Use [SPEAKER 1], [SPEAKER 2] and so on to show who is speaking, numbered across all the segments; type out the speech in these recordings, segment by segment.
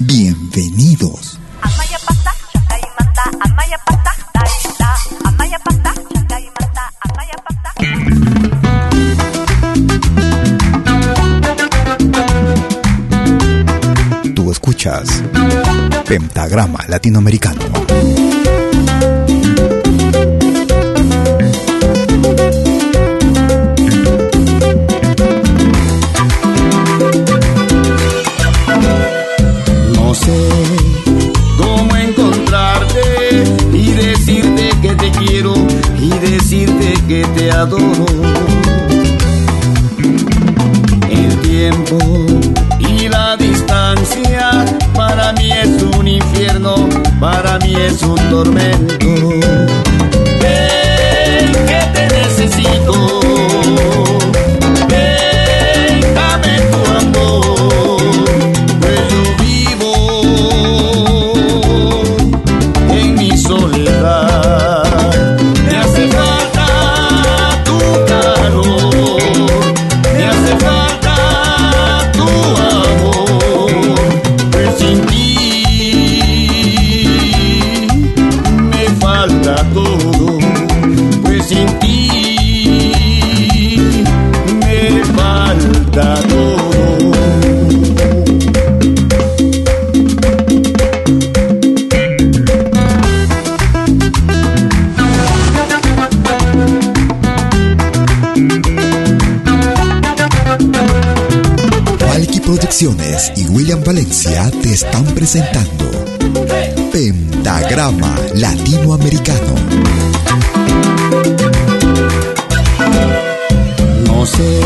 [SPEAKER 1] Bienvenidos. Tú escuchas Pentagrama Latinoamericano.
[SPEAKER 2] Que
[SPEAKER 1] presentando Pentagrama Latinoamericano.
[SPEAKER 2] No sé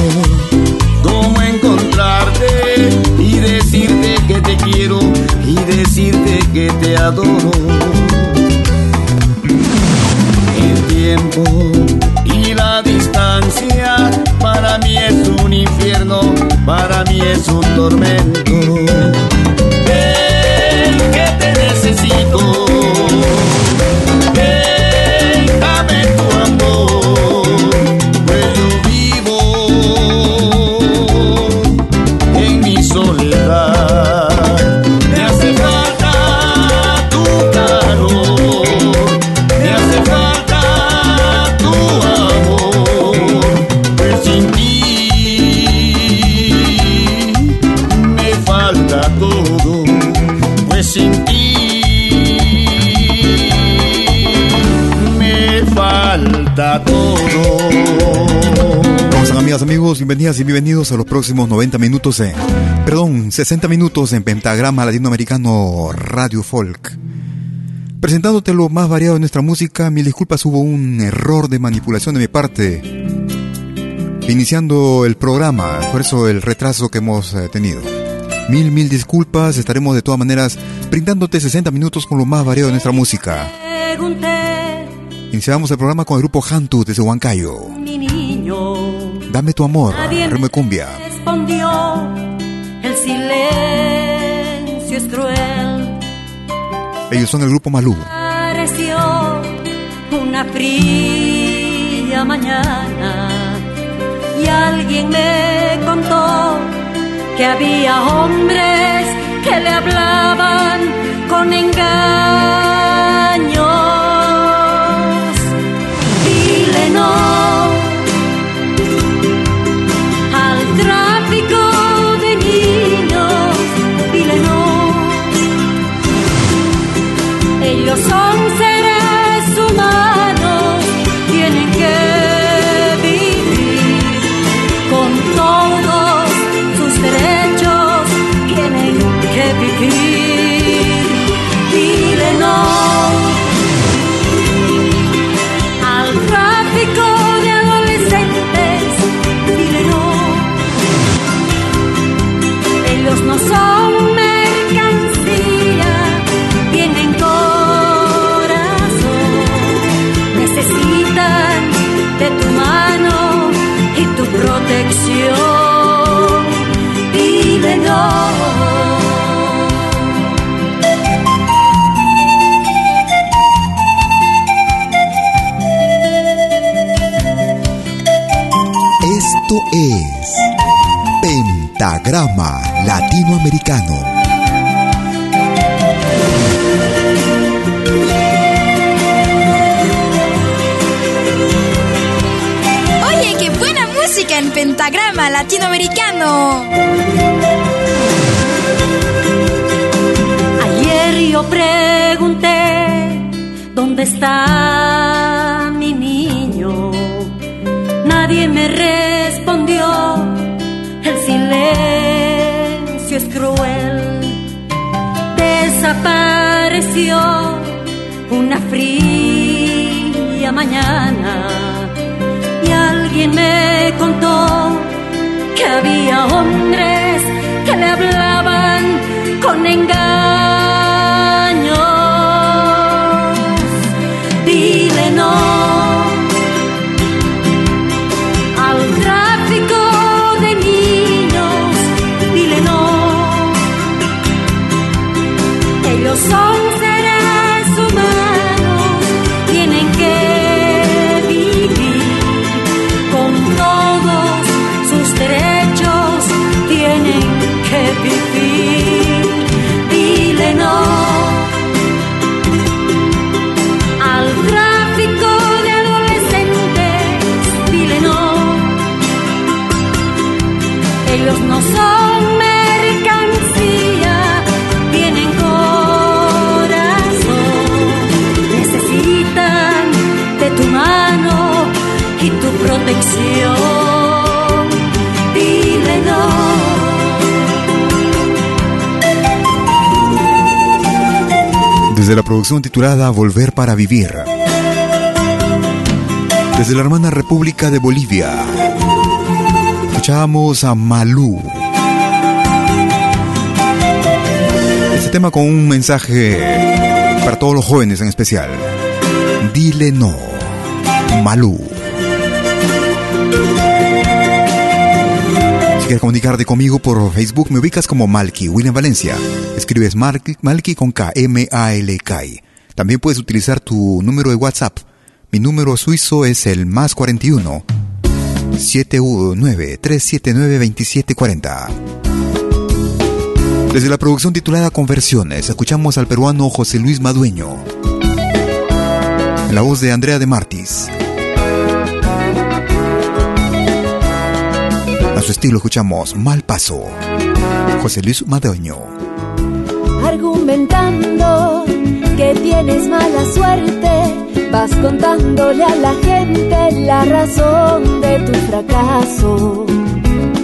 [SPEAKER 2] cómo encontrarte y decirte que te quiero y decirte que te adoro.
[SPEAKER 1] Bienvenidas y bienvenidos a los próximos 90 minutos en... Perdón, 60 minutos en Pentagrama Latinoamericano Radio Folk. Presentándote lo más variado de nuestra música, mil disculpas, hubo un error de manipulación de mi parte. Iniciando el programa, por eso el retraso que hemos eh, tenido. Mil, mil disculpas, estaremos de todas maneras brindándote 60 minutos con lo más variado de nuestra música. Iniciamos el programa con el grupo Hantu desde Huancayo.
[SPEAKER 3] mi niño,
[SPEAKER 1] Dame tu amor, de cumbia.
[SPEAKER 3] respondió, el silencio es cruel.
[SPEAKER 1] Ellos son el grupo Malú.
[SPEAKER 3] Pareció una fría mañana y alguien me contó que había hombres que le hablaban con engaños. Ellos son
[SPEAKER 1] es Pentagrama Latinoamericano.
[SPEAKER 4] Oye, qué buena música en pentagrama latinoamericano.
[SPEAKER 3] Ayer yo pregunté dónde está Desapareció una fría mañana y alguien me contó que había hombres que le hablaban con engaños.
[SPEAKER 1] Desde la producción titulada Volver para Vivir. Desde la hermana República de Bolivia. Escuchamos a Malú. Este tema con un mensaje para todos los jóvenes en especial. Dile no. Malú. Si quieres comunicarte conmigo por Facebook, me ubicas como Malky, William Valencia. Escribes Malky, Malky con K, M-A-L-K. También puedes utilizar tu número de WhatsApp. Mi número suizo es el más 41 719 379 2740. Desde la producción titulada Conversiones, escuchamos al peruano José Luis Madueño. En la voz de Andrea de Martis. A su estilo escuchamos Mal Paso. José Luis Madueño.
[SPEAKER 5] argumentando que tienes mala suerte, vas contándole a la gente la razón de tu fracaso.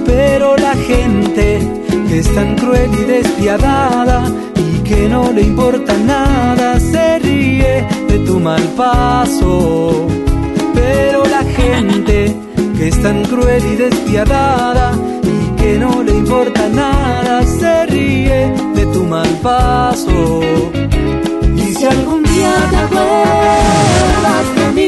[SPEAKER 6] Pero la gente que es tan cruel y despiadada y que no le importa nada se ríe de tu mal paso. Pero la gente que es tan cruel y despiadada y que no le importa nada se ríe de tu mal paso. Y si algún día te acuerdas de mí,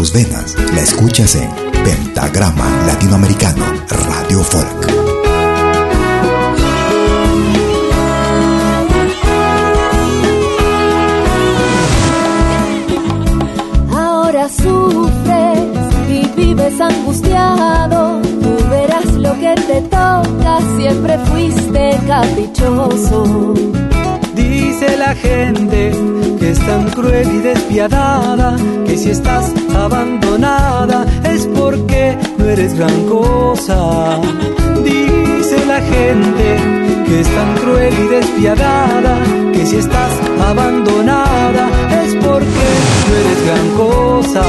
[SPEAKER 1] tus venas la escuchas en Pentagrama Latinoamericano Radio Folk.
[SPEAKER 5] Ahora sufres y vives angustiado. Tú verás lo que te toca, siempre fuiste caprichoso.
[SPEAKER 6] Dice la gente que es tan cruel y despiadada, que si estás abandonada es porque no eres gran cosa. Dice la gente que es tan cruel y despiadada, que si estás abandonada es porque no eres gran cosa.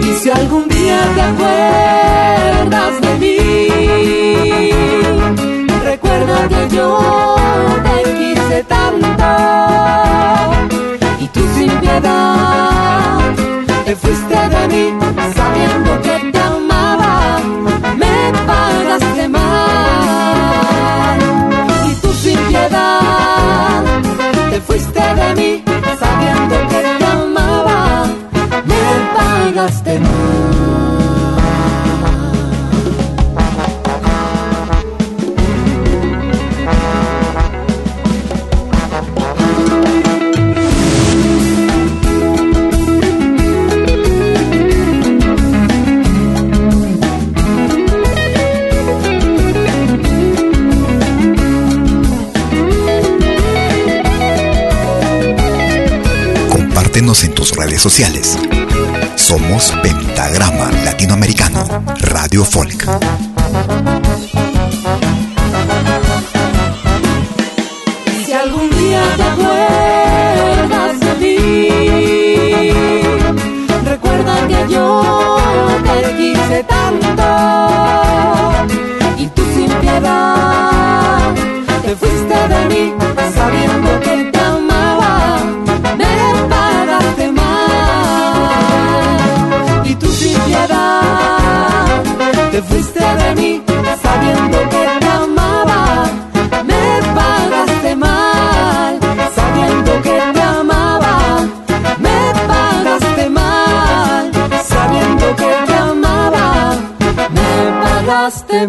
[SPEAKER 6] Y si algún día te acuerdas de mí, recuerda que yo te quise tanto. Y tú sin piedad te fuiste de mí
[SPEAKER 1] Redes sociales. Somos Pentagrama Latinoamericano Radio Folk.
[SPEAKER 5] Si algún día te acuerdas de mí, recuerda que yo te quise tanto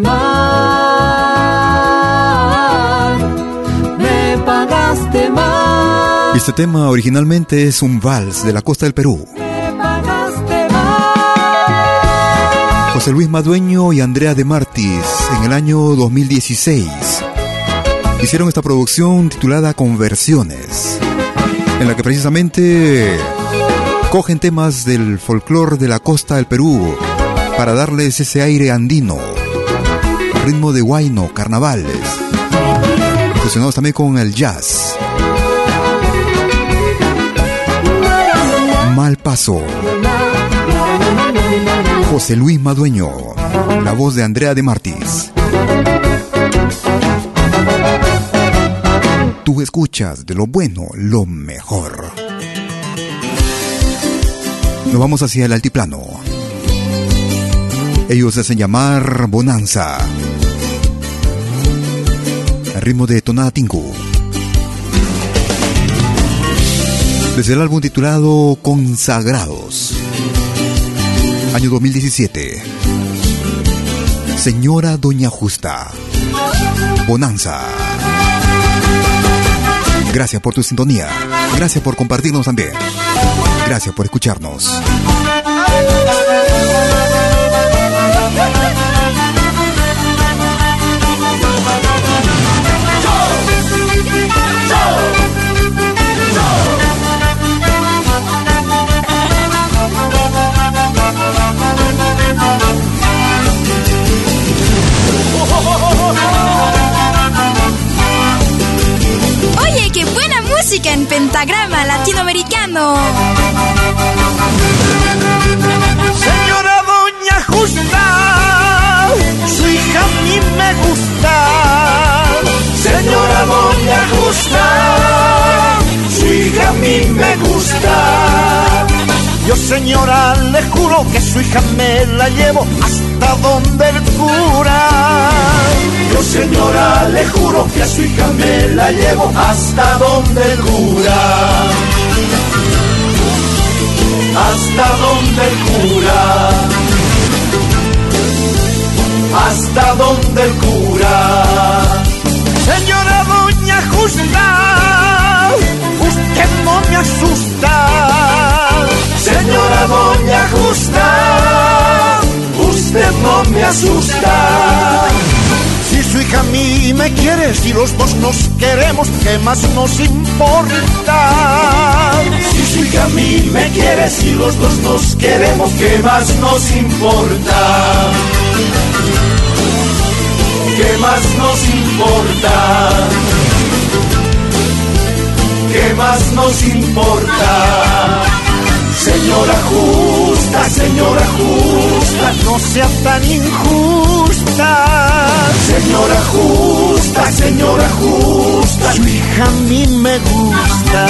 [SPEAKER 5] pagaste mal, me pagaste mal.
[SPEAKER 1] Este tema originalmente es un vals de la costa del Perú. José Luis Madueño y Andrea de Martis en el año 2016 hicieron esta producción titulada Conversiones, en la que precisamente cogen temas del folclore de la costa del Perú para darles ese aire andino, ritmo de guayno, carnavales, fusionados también con el jazz. Mal paso. José Luis Madueño, la voz de Andrea de Martis. Tú escuchas de lo bueno lo mejor. Nos vamos hacia el altiplano. Ellos hacen llamar Bonanza. El ritmo de Tonada Tingu. Desde el álbum titulado Consagrados. Año 2017. Señora Doña Justa. Bonanza. Gracias por tu sintonía. Gracias por compartirnos también. Gracias por escucharnos.
[SPEAKER 4] En pentagrama latinoamericano.
[SPEAKER 7] Señora Doña Justa, su hija a mí me gusta. Señora Doña Justa, su hija a mí me gusta. Yo señora le juro que su hija me la llevo hasta donde el cura. Yo señora le juro que a su hija me la llevo hasta donde el cura. hasta donde el cura, hasta donde el cura. Señora Doña Justa, usted no me asusta. Señora Doña Justa, usted no me asusta. Si su hija a mí me quiere, si los dos nos queremos, ¿qué más nos importa? Si su hija a mí me quiere, si los dos nos queremos, ¿qué más nos importa? ¿Qué más nos importa? ¿Qué más nos importa? Señora justa, señora justa, no sea tan injusta. Señora justa, señora justa, su hija a mí me gusta.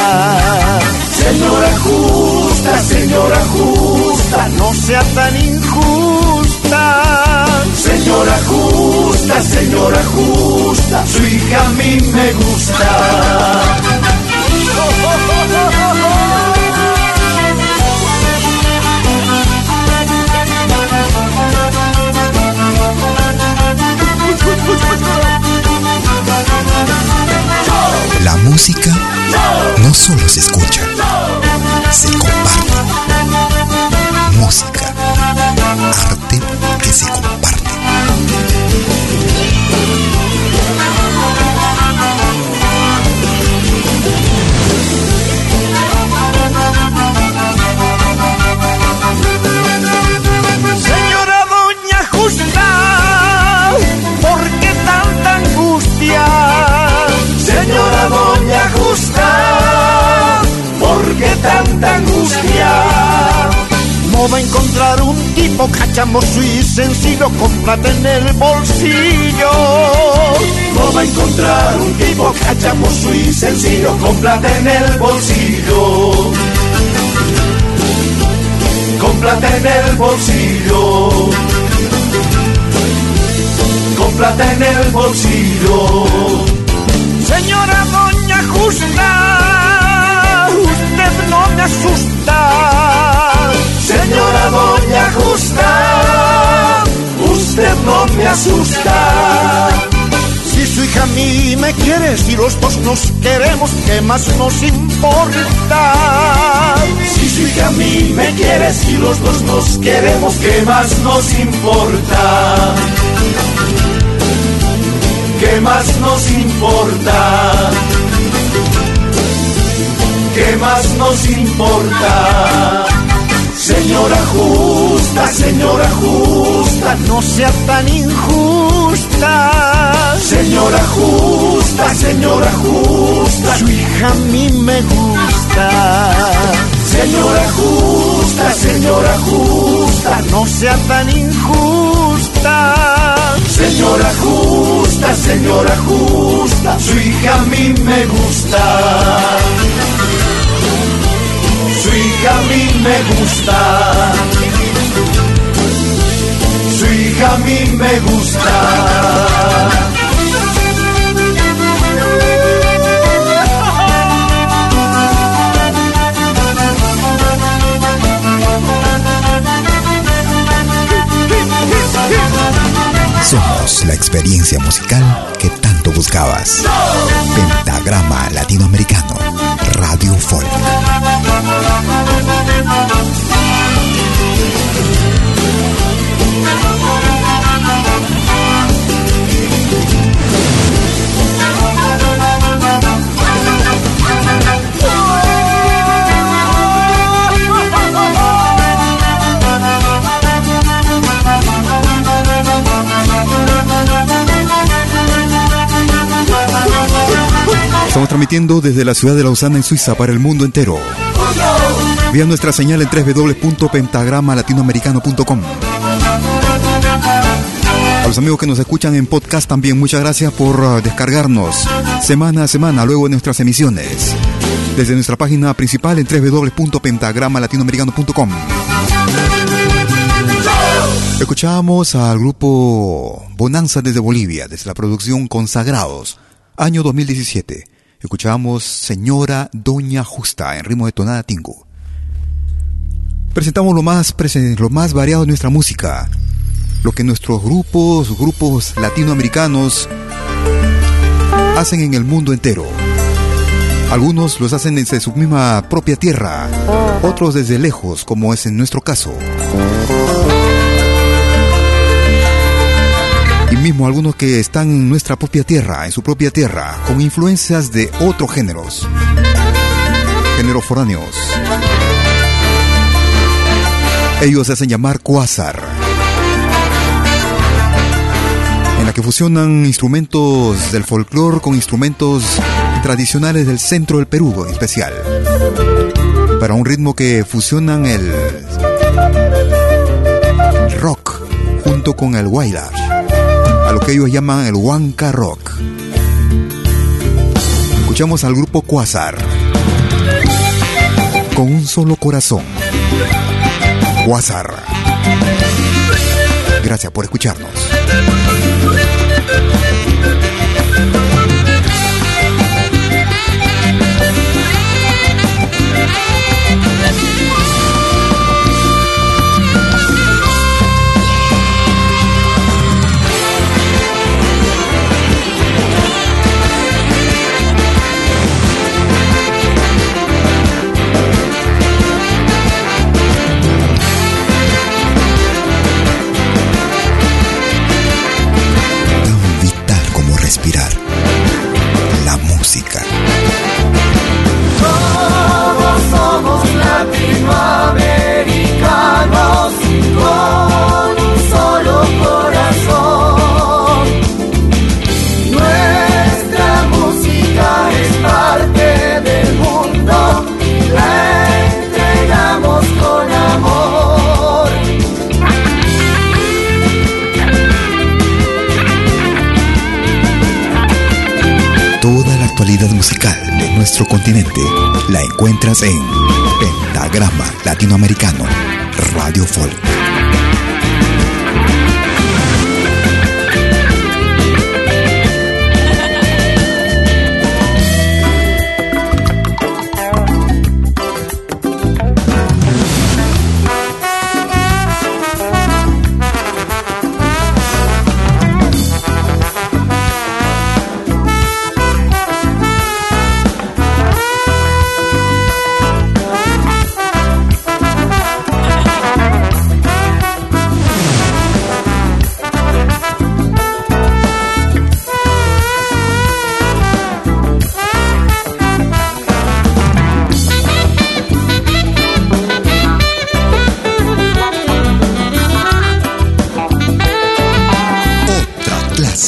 [SPEAKER 7] Señora justa, señora justa, no sea tan injusta. Señora justa, señora justa, su hija a mí me gusta.
[SPEAKER 1] La música no solo se escucha, se comparte. Música, arte que se comparte.
[SPEAKER 7] No va a encontrar un tipo cachamoso y sencillo con plata en el bolsillo. No va a encontrar un tipo cachamoso y sencillo con plata en el bolsillo con plata en el bolsillo, con plata en el bolsillo. Señora Doña Justa, usted no me asusta. Señora Doña Justa, usted no me asusta. Si su hija a mí me quiere, si los dos nos queremos, ¿qué más nos importa? Si su hija a mí me quiere, si los dos nos queremos, ¿qué más nos importa? ¿Qué más nos importa? ¿Qué más nos importa? Señora justa, señora justa, no sea tan injusta. Señora justa, señora justa, su hija a mí me gusta. Señora justa, señora justa, no sea tan injusta. Señora justa, señora justa, su hija a mí me gusta hija a mí me gusta. Su hija a mí me gusta.
[SPEAKER 1] Somos la experiencia musical que tanto buscabas. Pentagrama Latinoamericano, Radio Folk. Estamos transmitiendo desde la ciudad de Lausana en Suiza para el mundo entero. Vía nuestra señal en www.pentagramalatinoamericano.com. A los amigos que nos escuchan en podcast también, muchas gracias por uh, descargarnos semana a semana luego de nuestras emisiones. Desde nuestra página principal en www.pentagramalatinoamericano.com. Escuchamos al grupo Bonanza desde Bolivia, desde la producción Consagrados, año 2017. Escuchamos Señora Doña Justa en ritmo de tonada tingo. Presentamos lo más, lo más variado de nuestra música, lo que nuestros grupos, grupos latinoamericanos hacen en el mundo entero. Algunos los hacen desde su misma propia tierra, otros desde lejos, como es en nuestro caso. Y mismo algunos que están en nuestra propia tierra, en su propia tierra, con influencias de otros géneros, géneros foráneos. Ellos se hacen llamar Quasar. En la que fusionan instrumentos del folclore con instrumentos tradicionales del centro del Perú en especial. Para un ritmo que fusionan el rock junto con el wailash, a lo que ellos llaman el Huanca Rock. Escuchamos al grupo Quasar con un solo corazón. Quasar. Gracias por escucharnos.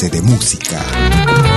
[SPEAKER 1] de música.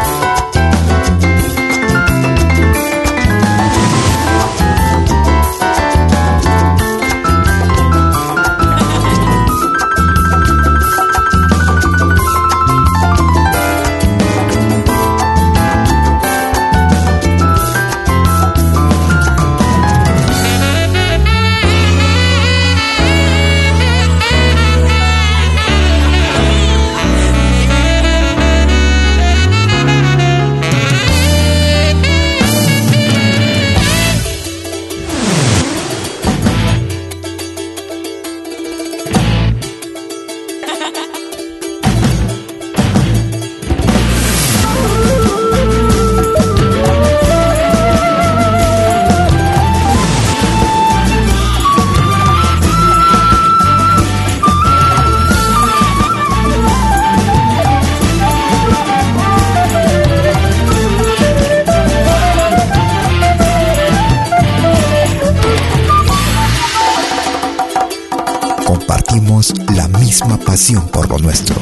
[SPEAKER 1] Por lo nuestro.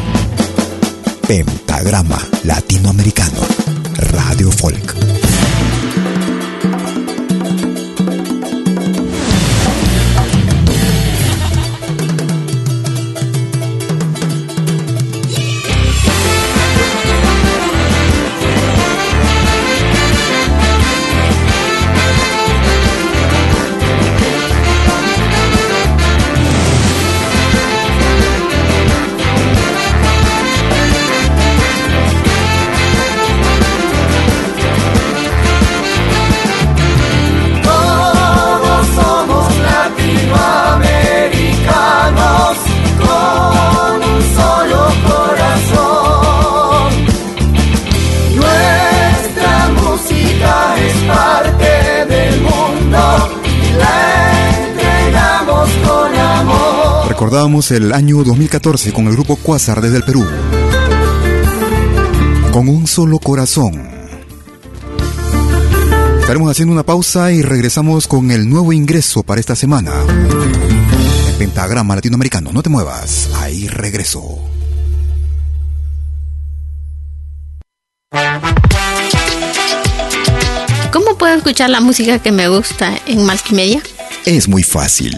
[SPEAKER 1] Pentagrama Latinoamericano, Radio Folk. Recordábamos el año 2014 con el grupo Quasar desde el Perú. Con un solo corazón. Estaremos haciendo una pausa y regresamos con el nuevo ingreso para esta semana. El pentagrama latinoamericano. No te muevas. Ahí regreso.
[SPEAKER 8] ¿Cómo puedo escuchar la música que me gusta en Multimedia?
[SPEAKER 1] Es muy fácil.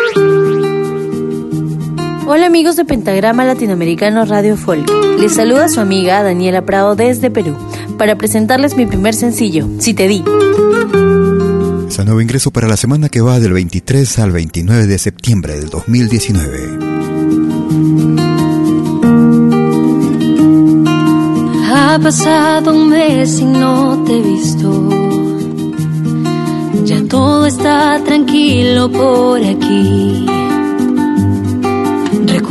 [SPEAKER 9] Hola amigos de Pentagrama Latinoamericano Radio Folk. Les saluda su amiga Daniela Prado desde Perú para presentarles mi primer sencillo, Si te di.
[SPEAKER 1] Es el nuevo ingreso para la semana que va del 23 al 29 de septiembre del 2019.
[SPEAKER 10] Ha pasado un mes y no te he visto. Ya todo está tranquilo por aquí.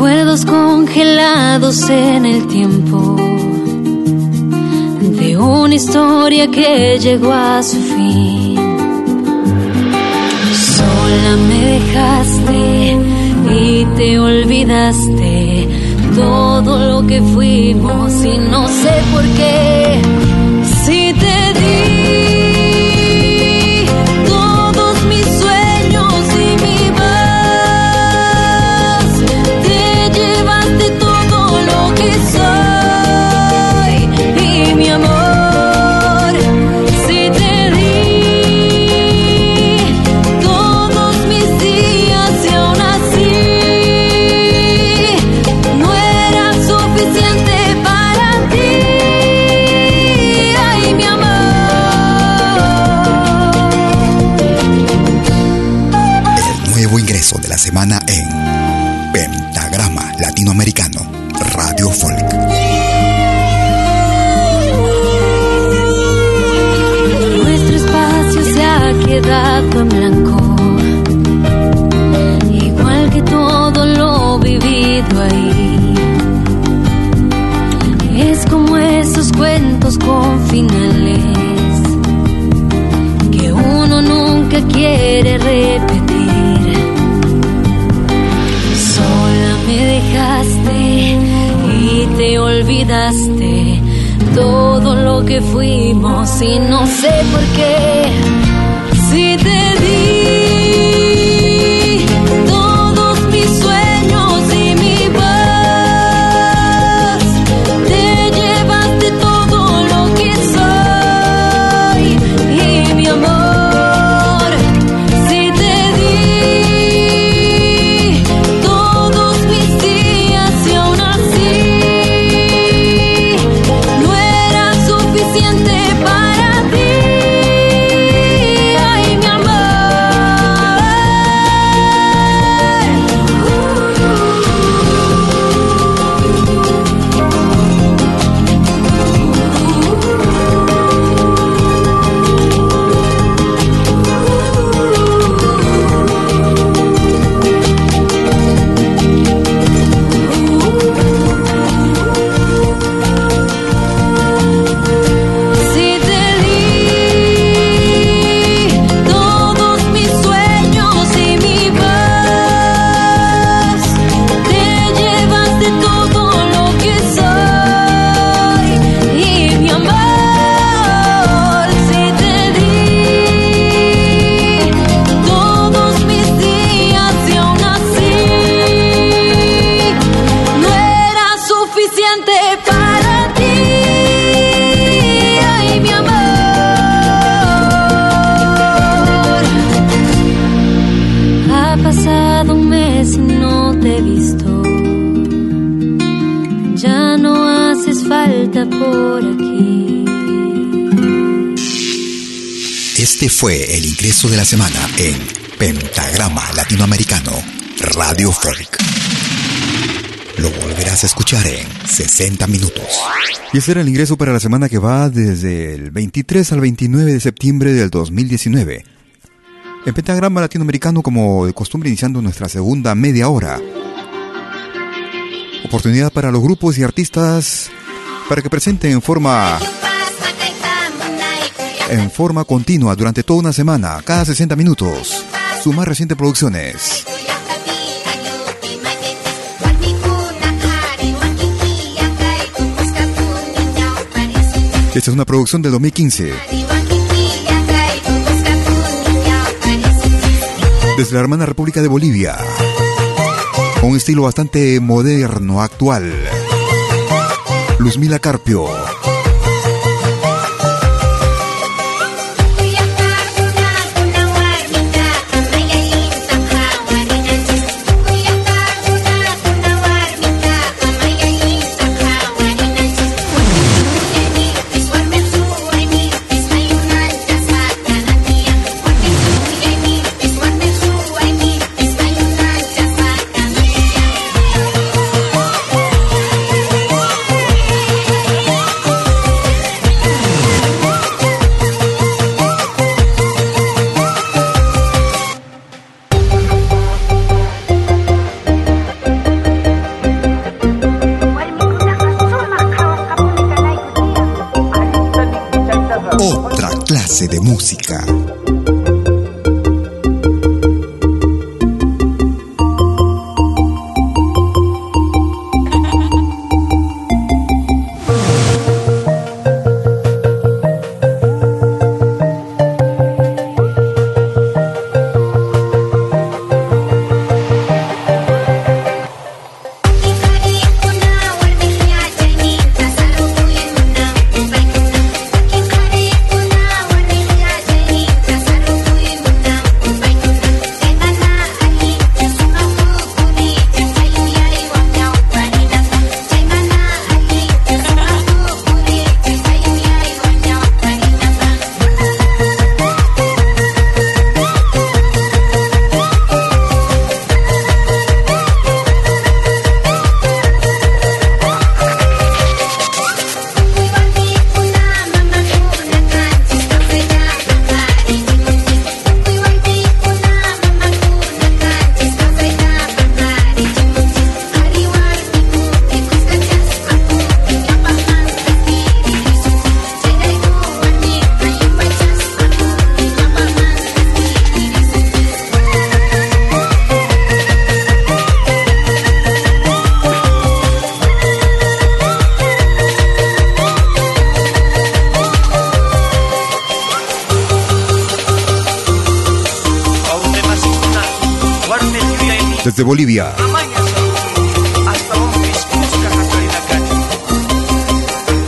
[SPEAKER 10] Recuerdos congelados en el tiempo de una historia que llegó a su fin. Sola me dejaste y te olvidaste todo lo que fuimos y no sé por qué. Finales que uno nunca quiere repetir. Sola me dejaste y te olvidaste todo lo que fuimos y no sé por qué. Si te
[SPEAKER 1] de la semana en Pentagrama Latinoamericano Radio Folk. Lo volverás a escuchar en 60 minutos. Y ese era el ingreso para la semana que va desde el 23 al 29 de septiembre del 2019. En Pentagrama Latinoamericano, como de costumbre, iniciando nuestra segunda media hora. Oportunidad para los grupos y artistas para que presenten en forma en forma continua durante toda una semana, cada 60 minutos, sus más recientes producciones. Esta es una producción del 2015. Desde la hermana República de Bolivia. Un estilo bastante moderno, actual. Luzmila Carpio.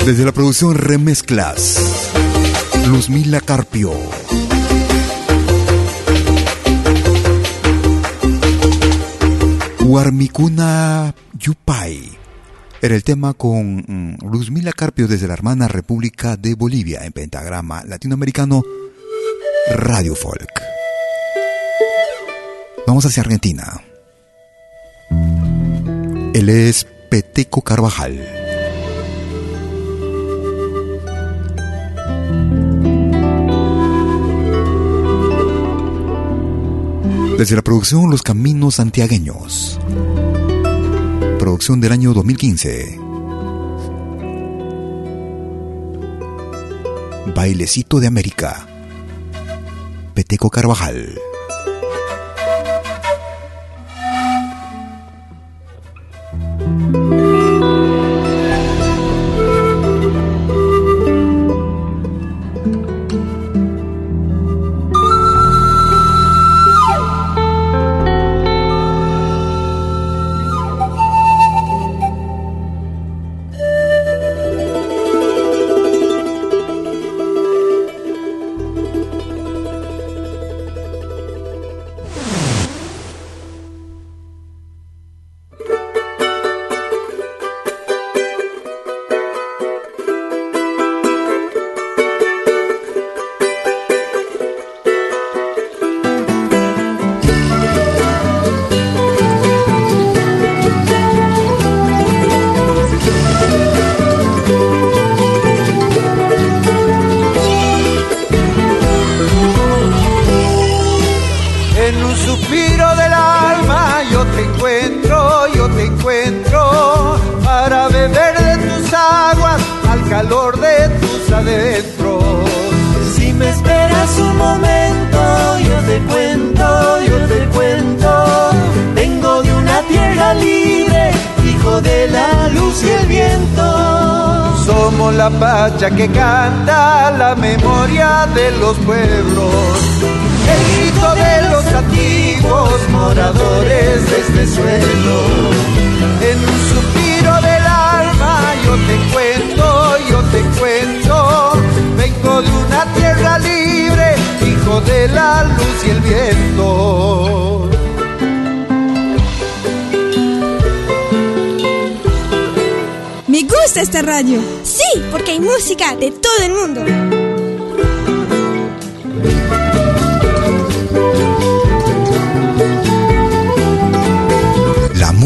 [SPEAKER 1] Desde la producción Remezclas, Luzmila Carpio. Huarmicuna Yupay era el tema con mm, Luzmila Carpio desde la hermana República de Bolivia en pentagrama latinoamericano Radio Folk. Vamos hacia Argentina. Él es Peteco Carvajal. Desde la producción Los Caminos Santiagueños. Producción del año 2015. Bailecito de América. Peteco Carvajal.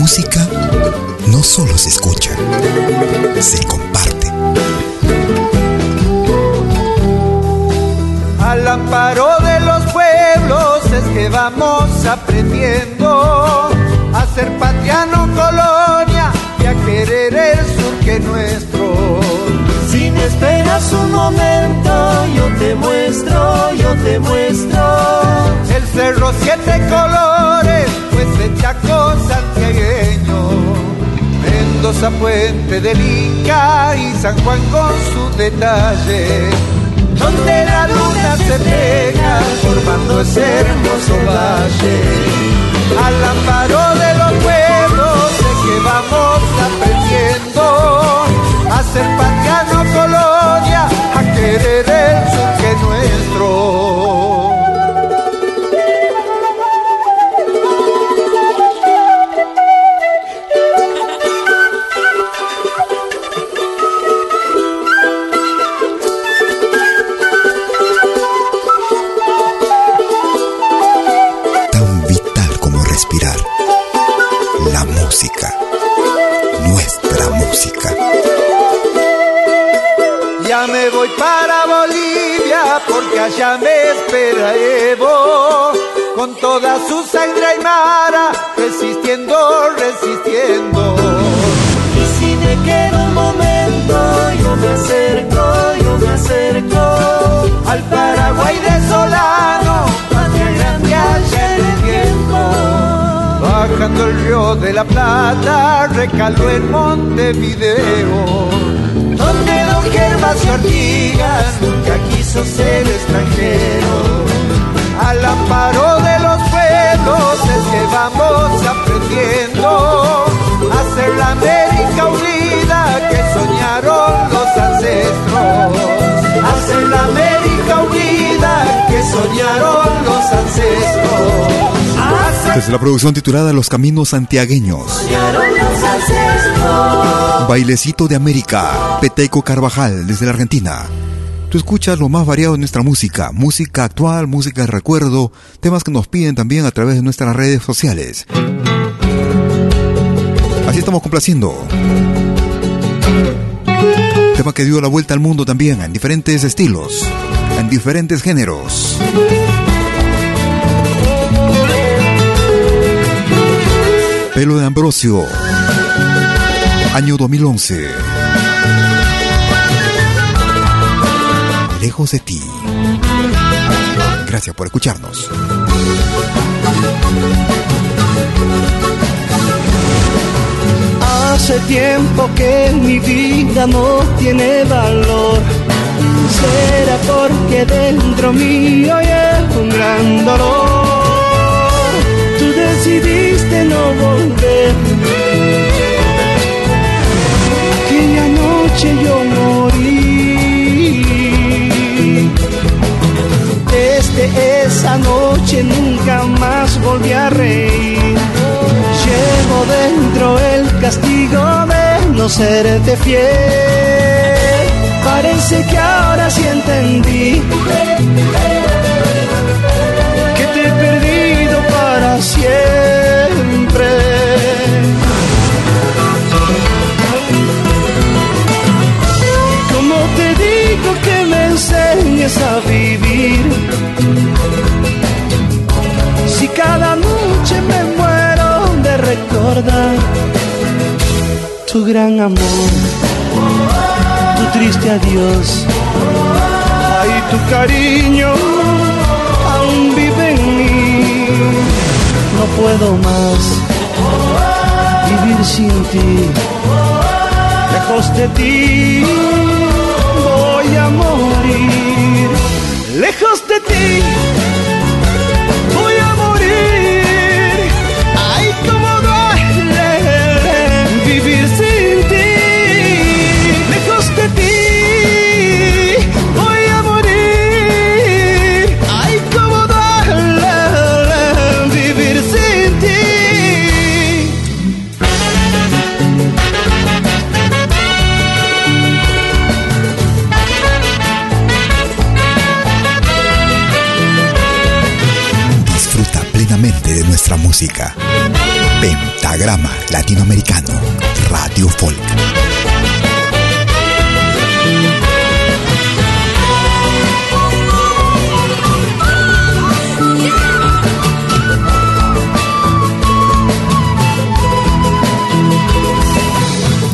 [SPEAKER 11] Música
[SPEAKER 1] no solo se escucha, se comparte.
[SPEAKER 12] Al amparo de los pueblos es que vamos aprendiendo a ser patriano colonia y a querer el sur que nuestro.
[SPEAKER 13] Si me esperas un momento, yo te muestro, yo te muestro.
[SPEAKER 12] El cerro siete colores, pues Chaco santiagueño. Mendoza, Puente del Inca y San Juan con su detalle. Donde la luna se pega formando ese hermoso valle. Al amparo de los pueblos es que vamos aprendiendo a ser patriano colonia, a querer el sur que es nuestro. Allá me espera Evo con toda su sangre aymara resistiendo, resistiendo.
[SPEAKER 13] Y si me queda un momento, yo me acerco, yo me acerco
[SPEAKER 12] al Paraguay de Solano, patria grande allá en el viento. Bajando el río de la Plata, recaló en Montevideo, donde don Gervasio Artigas nunca quiso ser extranjero. Al amparo de los pueblos es que vamos aprendiendo a ser la América unida que soñaron los ancestros. A ser la América unida que soñaron los ancestros.
[SPEAKER 1] Desde la producción titulada Los Caminos Santiagueños.
[SPEAKER 13] los.
[SPEAKER 1] Bailecito de América, Peteco Carvajal, desde la Argentina. Escuchas lo más variado de nuestra música, música actual, música de recuerdo, temas que nos piden también a través de nuestras redes sociales. Así estamos complaciendo. Tema que dio la vuelta al mundo también, en diferentes estilos, en diferentes géneros. Pelo de Ambrosio, año 2011. Lejos de ti. Gracias por escucharnos.
[SPEAKER 14] Hace tiempo que mi vida no tiene valor. Será porque dentro mío hay un gran dolor. Tú decidiste no volver. Aquella noche yo noche nunca más volví a reír. Llevo dentro el castigo de no serte fiel. Parece que ahora sí entendí que te he perdido para siempre. Como te digo que me enseñes a vivir. Tu gran amor, tu
[SPEAKER 6] triste adiós.
[SPEAKER 14] Ay, tu cariño aún vive en mí.
[SPEAKER 6] No puedo más vivir sin ti.
[SPEAKER 14] Lejos de ti voy a morir. Lejos de ti
[SPEAKER 1] nuestra música. Pentagrama Latinoamericano, Radio Folk.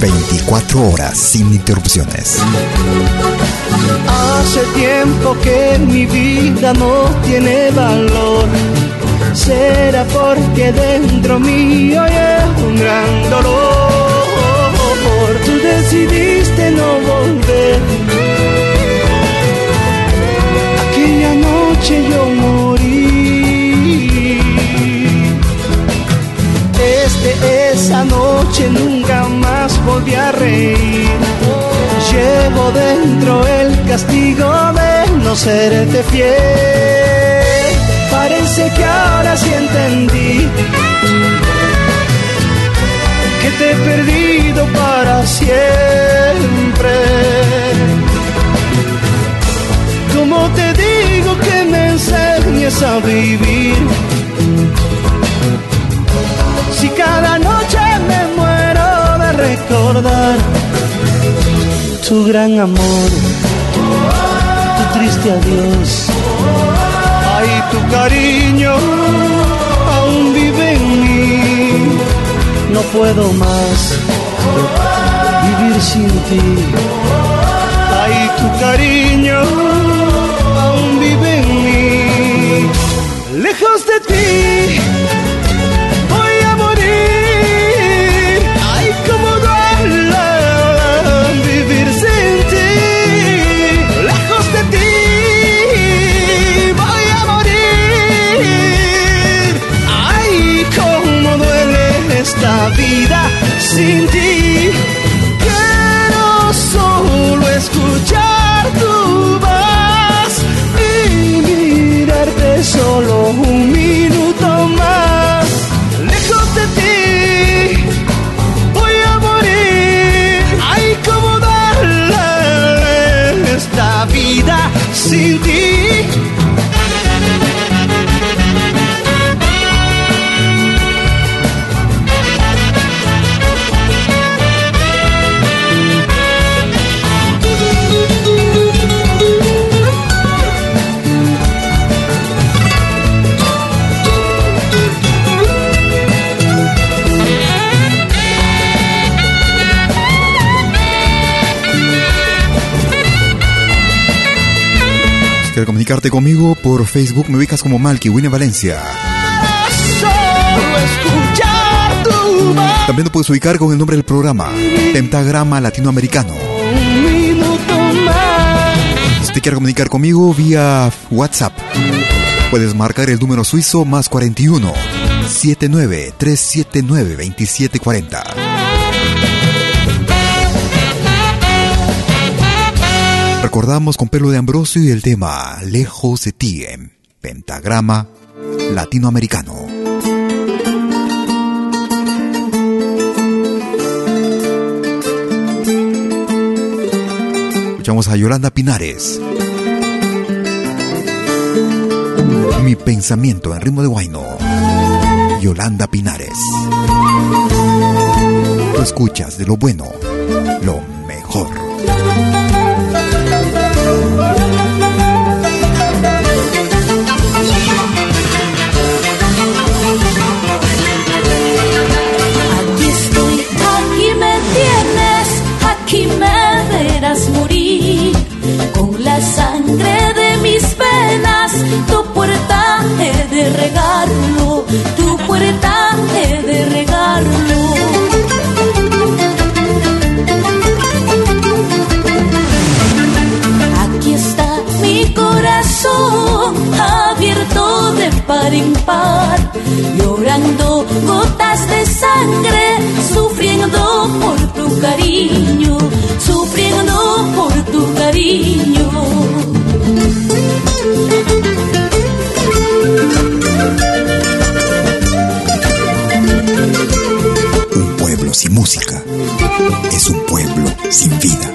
[SPEAKER 1] ...24 horas sin interrupciones.
[SPEAKER 14] Hace tiempo que mi vida no tiene valor será porque dentro mío hay un gran dolor. Tú decidiste no volver. Aquella noche yo morí. Desde esa noche nunca más volví a reír. Llevo dentro el castigo de no serte fiel parece que ahora sí entendí que te he perdido para siempre. Como te digo que me enseñes a vivir? Si cada noche me muero de recordar tu gran amor, tu triste adiós y tu cariño aún vive en mí. No puedo más vivir sin ti. Ay, tu cariño aún vive en mí. Lejos de ti sin ti. Quiero solo escuchar tu voz y mirarte solo un minuto
[SPEAKER 1] comunicarte conmigo por Facebook, me ubicas como Malky Winnie Valencia. También te puedes ubicar con el nombre del programa, Pentagrama Latinoamericano. Si te quieres comunicar conmigo vía WhatsApp, puedes marcar el número suizo más 41 79 379 2740. Recordamos con pelo de Ambrosio y el tema Lejos de ti en pentagrama latinoamericano. Escuchamos a Yolanda Pinares. Mi pensamiento en ritmo de guayno. Yolanda Pinares. Tú escuchas de lo bueno, lo mejor.
[SPEAKER 3] Y me verás morir. Con la sangre de mis venas, tu puerta he de regarlo, tu puerta he de regarlo. Aquí está mi corazón abierto de par en par, llorando gotas de sangre, sufriendo cariño, sufriendo por tu cariño.
[SPEAKER 1] Un pueblo sin música es un pueblo sin vida.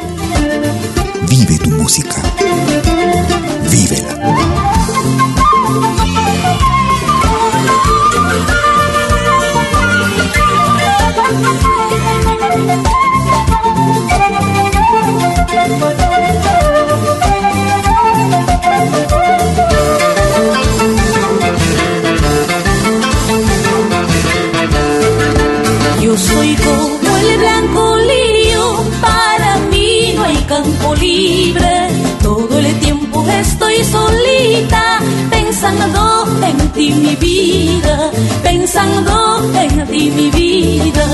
[SPEAKER 1] Vive tu música.
[SPEAKER 3] Mi vida, pensando en ti mi vida.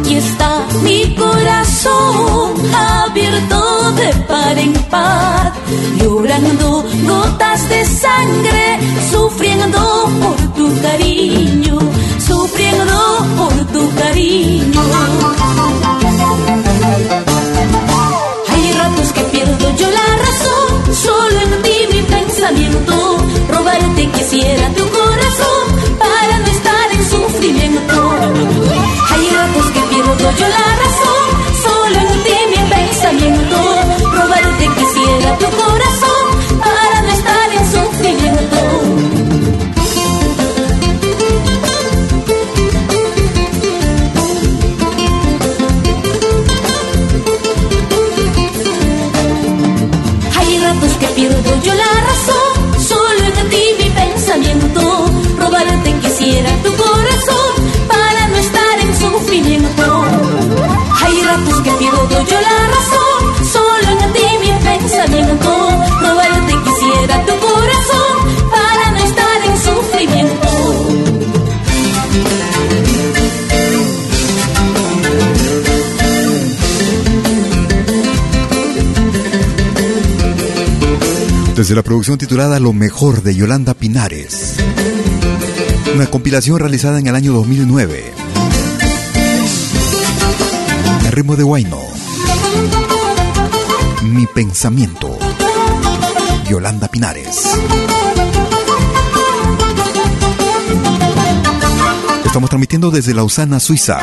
[SPEAKER 3] Aquí está mi corazón abierto de par en par, llorando gotas de sangre, sufriendo por tu cariño, sufriendo por tu cariño. Yo la razón, solo en ti mi pensamiento, robarte quisiera tu corazón para no estar en sufrimiento. Hay ratos que pierdo yo la razón,
[SPEAKER 1] Desde la producción titulada Lo mejor de Yolanda Pinares. Una compilación realizada en el año 2009. El ritmo de Guayno. Mi pensamiento. Yolanda Pinares. Estamos transmitiendo desde Lausana, Suiza.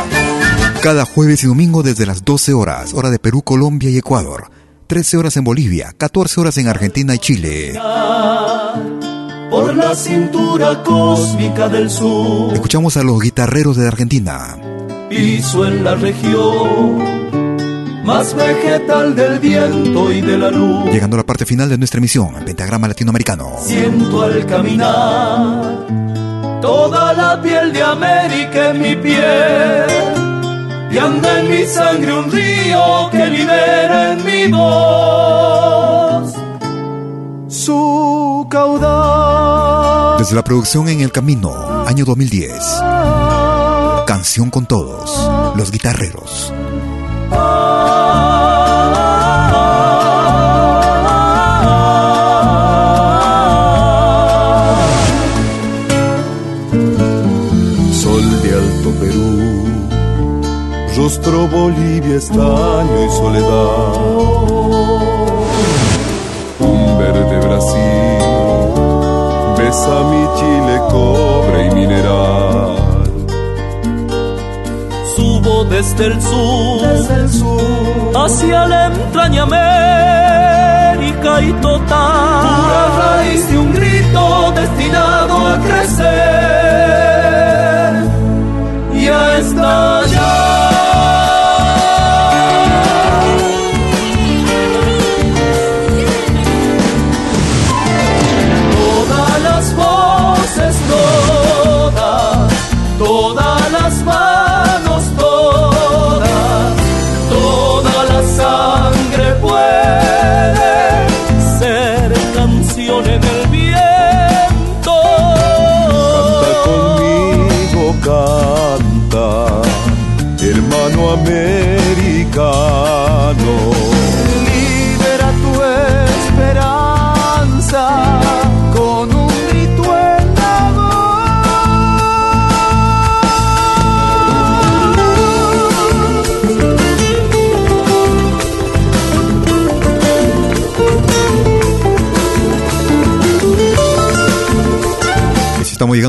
[SPEAKER 1] Cada jueves y domingo desde las 12 horas, hora de Perú, Colombia y Ecuador. 13 horas en Bolivia, 14 horas en Argentina y Chile.
[SPEAKER 15] Por la cintura cósmica del sur,
[SPEAKER 1] Escuchamos a los guitarreros de Argentina.
[SPEAKER 15] piso en la región más vegetal del viento y de la luz.
[SPEAKER 1] Llegando a la parte final de nuestra emisión, el Pentagrama Latinoamericano.
[SPEAKER 15] Siento al caminar toda la piel de América en mi piel. Y anda en mi sangre un río que libera en mi voz su caudal.
[SPEAKER 1] Desde la producción En el Camino, año 2010. Canción con todos, los guitarreros.
[SPEAKER 15] Rostro Bolivia, estaño y soledad. Un verde Brasil, besa mi Chile, cobre y mineral. Subo desde el sur, hacia la entraña América y total. Pura raíz de un grito destinado a crecer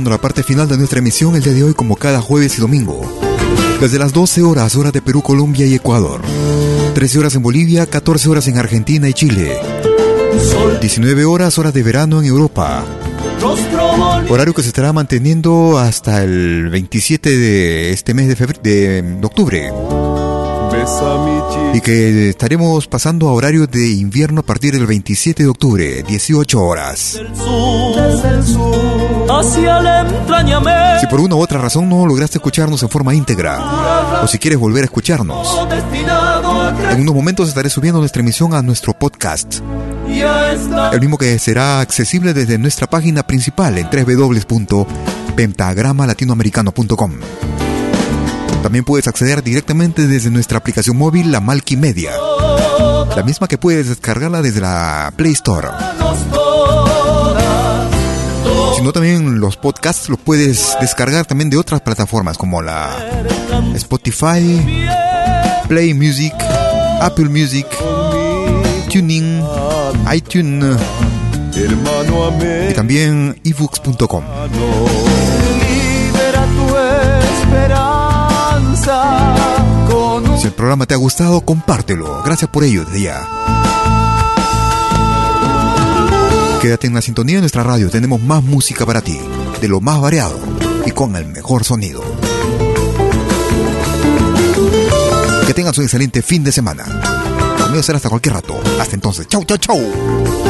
[SPEAKER 1] llegando la parte final de nuestra emisión el día de hoy como cada jueves y domingo. Desde las 12 horas, hora de Perú, Colombia y Ecuador. 13 horas en Bolivia, 14 horas en Argentina y Chile. 19 horas, hora de verano en Europa. Horario que se estará manteniendo hasta el 27 de este mes de, febrero, de octubre. Y que estaremos pasando a horario de invierno a partir del 27 de octubre, 18 horas. Si por una u otra razón no lograste escucharnos en forma íntegra, o si quieres volver a escucharnos, en unos momentos estaré subiendo nuestra emisión a nuestro podcast. El mismo que será accesible desde nuestra página principal en www.pentagramalatinoamericano.com. También puedes acceder directamente desde nuestra aplicación móvil, la Malky Media. La misma que puedes descargarla desde la Play Store. Sino también los podcasts los puedes descargar también de otras plataformas como la Spotify, Play Music, Apple Music, Tuning, iTunes y también ebooks.com. Si el programa te ha gustado, compártelo. Gracias por ello desde ya. Quédate en la sintonía de nuestra radio. Tenemos más música para ti, de lo más variado y con el mejor sonido. Que tengas un excelente fin de semana. Conmigo será hasta cualquier rato. Hasta entonces. Chau, chau, chau.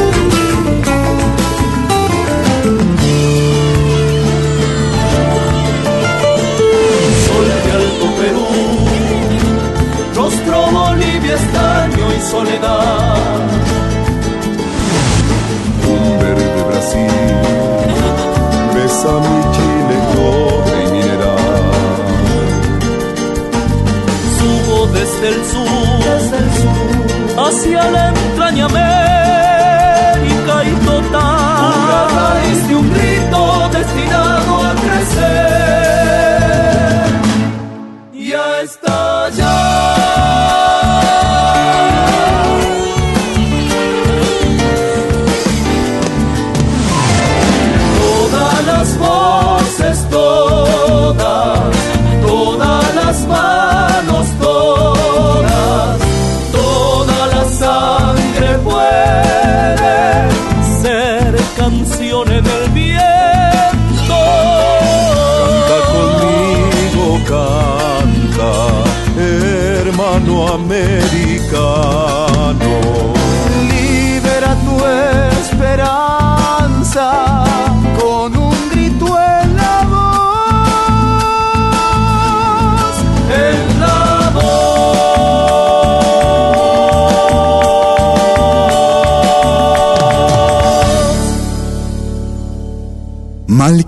[SPEAKER 15] Soledad. Un verde Brasil besa mi Chile cobre y mineral. Subo desde el sur, desde el sur hacia la entraña América y total. Una raíz de un grito destinado a crecer. Ya está ya.